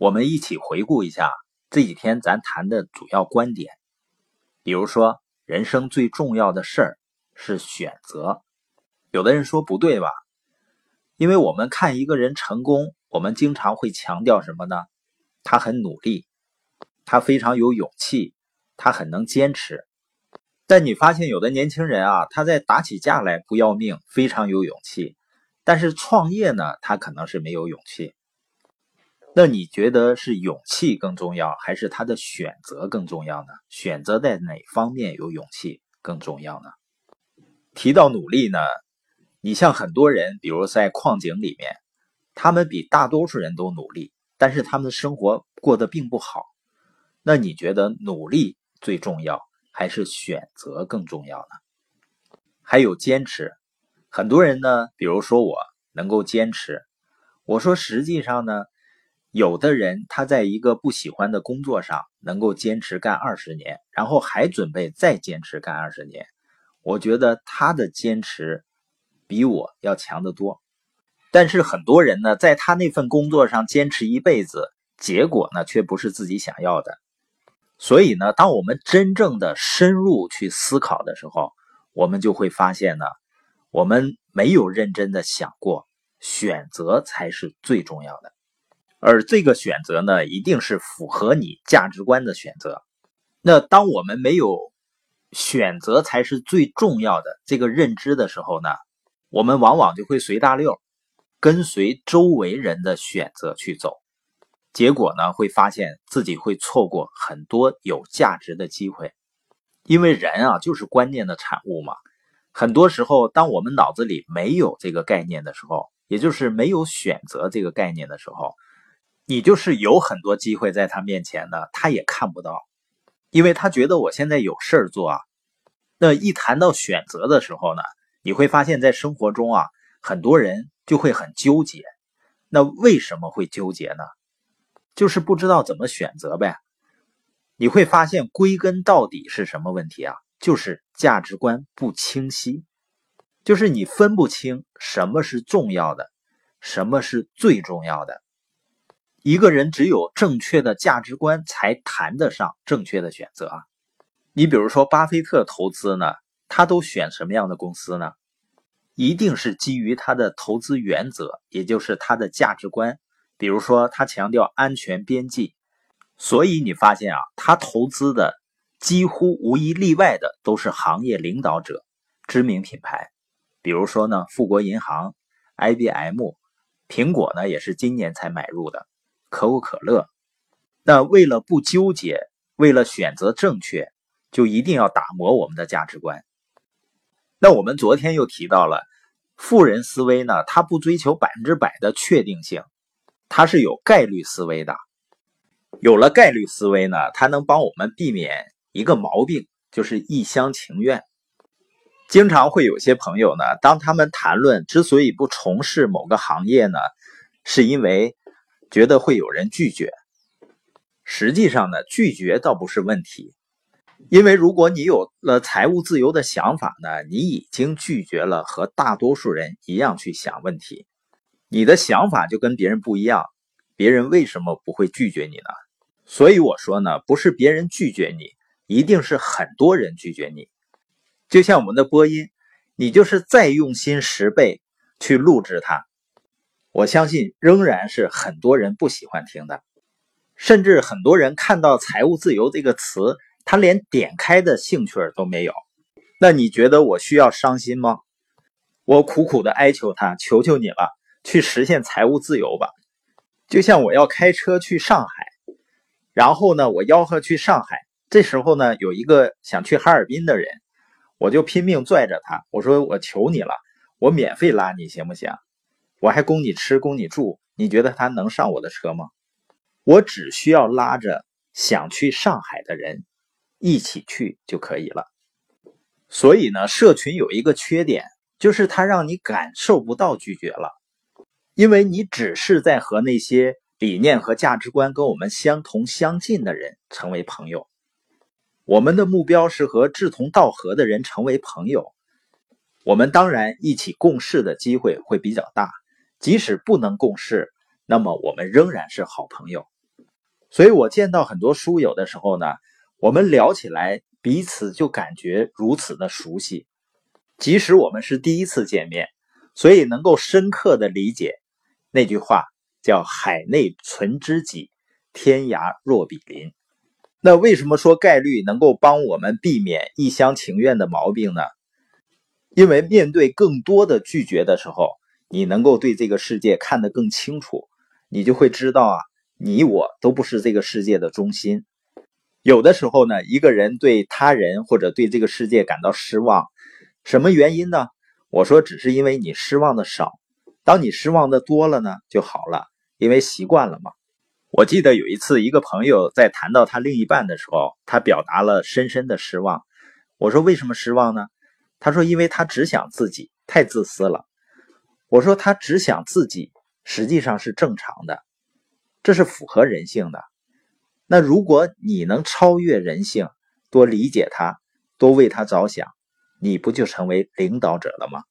我们一起回顾一下这几天咱谈的主要观点。比如说，人生最重要的事儿是选择。有的人说不对吧？因为我们看一个人成功，我们经常会强调什么呢？他很努力，他非常有勇气，他很能坚持。但你发现有的年轻人啊，他在打起架来不要命，非常有勇气，但是创业呢，他可能是没有勇气。那你觉得是勇气更重要，还是他的选择更重要呢？选择在哪方面有勇气更重要呢？提到努力呢，你像很多人，比如在矿井里面，他们比大多数人都努力，但是他们的生活过得并不好。那你觉得努力最重要？还是选择更重要呢？还有坚持，很多人呢，比如说我能够坚持。我说实际上呢，有的人他在一个不喜欢的工作上能够坚持干二十年，然后还准备再坚持干二十年。我觉得他的坚持比我要强得多。但是很多人呢，在他那份工作上坚持一辈子，结果呢却不是自己想要的。所以呢，当我们真正的深入去思考的时候，我们就会发现呢，我们没有认真的想过，选择才是最重要的，而这个选择呢，一定是符合你价值观的选择。那当我们没有选择才是最重要的这个认知的时候呢，我们往往就会随大溜，跟随周围人的选择去走。结果呢，会发现自己会错过很多有价值的机会，因为人啊就是观念的产物嘛。很多时候，当我们脑子里没有这个概念的时候，也就是没有选择这个概念的时候，你就是有很多机会在他面前的，他也看不到，因为他觉得我现在有事儿做啊。那一谈到选择的时候呢，你会发现在生活中啊，很多人就会很纠结。那为什么会纠结呢？就是不知道怎么选择呗，你会发现归根到底是什么问题啊？就是价值观不清晰，就是你分不清什么是重要的，什么是最重要的。一个人只有正确的价值观，才谈得上正确的选择啊。你比如说巴菲特投资呢，他都选什么样的公司呢？一定是基于他的投资原则，也就是他的价值观。比如说，他强调安全边际，所以你发现啊，他投资的几乎无一例外的都是行业领导者、知名品牌。比如说呢，富国银行、IBM、苹果呢，也是今年才买入的，可口可乐。那为了不纠结，为了选择正确，就一定要打磨我们的价值观。那我们昨天又提到了富人思维呢，他不追求百分之百的确定性。他是有概率思维的，有了概率思维呢，它能帮我们避免一个毛病，就是一厢情愿。经常会有些朋友呢，当他们谈论之所以不从事某个行业呢，是因为觉得会有人拒绝。实际上呢，拒绝倒不是问题，因为如果你有了财务自由的想法呢，你已经拒绝了和大多数人一样去想问题。你的想法就跟别人不一样，别人为什么不会拒绝你呢？所以我说呢，不是别人拒绝你，一定是很多人拒绝你。就像我们的播音，你就是再用心十倍去录制它，我相信仍然是很多人不喜欢听的。甚至很多人看到“财务自由”这个词，他连点开的兴趣都没有。那你觉得我需要伤心吗？我苦苦的哀求他，求求你了。去实现财务自由吧，就像我要开车去上海，然后呢，我吆喝去上海。这时候呢，有一个想去哈尔滨的人，我就拼命拽着他，我说：“我求你了，我免费拉你行不行？我还供你吃，供你住。你觉得他能上我的车吗？我只需要拉着想去上海的人一起去就可以了。所以呢，社群有一个缺点，就是它让你感受不到拒绝了。”因为你只是在和那些理念和价值观跟我们相同相近的人成为朋友，我们的目标是和志同道合的人成为朋友。我们当然一起共事的机会会比较大，即使不能共事，那么我们仍然是好朋友。所以我见到很多书友的时候呢，我们聊起来彼此就感觉如此的熟悉，即使我们是第一次见面，所以能够深刻的理解那句话叫“海内存知己，天涯若比邻”。那为什么说概率能够帮我们避免一厢情愿的毛病呢？因为面对更多的拒绝的时候，你能够对这个世界看得更清楚，你就会知道啊。你我都不是这个世界的中心。有的时候呢，一个人对他人或者对这个世界感到失望，什么原因呢？我说，只是因为你失望的少。当你失望的多了呢，就好了，因为习惯了嘛。我记得有一次，一个朋友在谈到他另一半的时候，他表达了深深的失望。我说，为什么失望呢？他说，因为他只想自己，太自私了。我说，他只想自己，实际上是正常的。这是符合人性的。那如果你能超越人性，多理解他，多为他着想，你不就成为领导者了吗？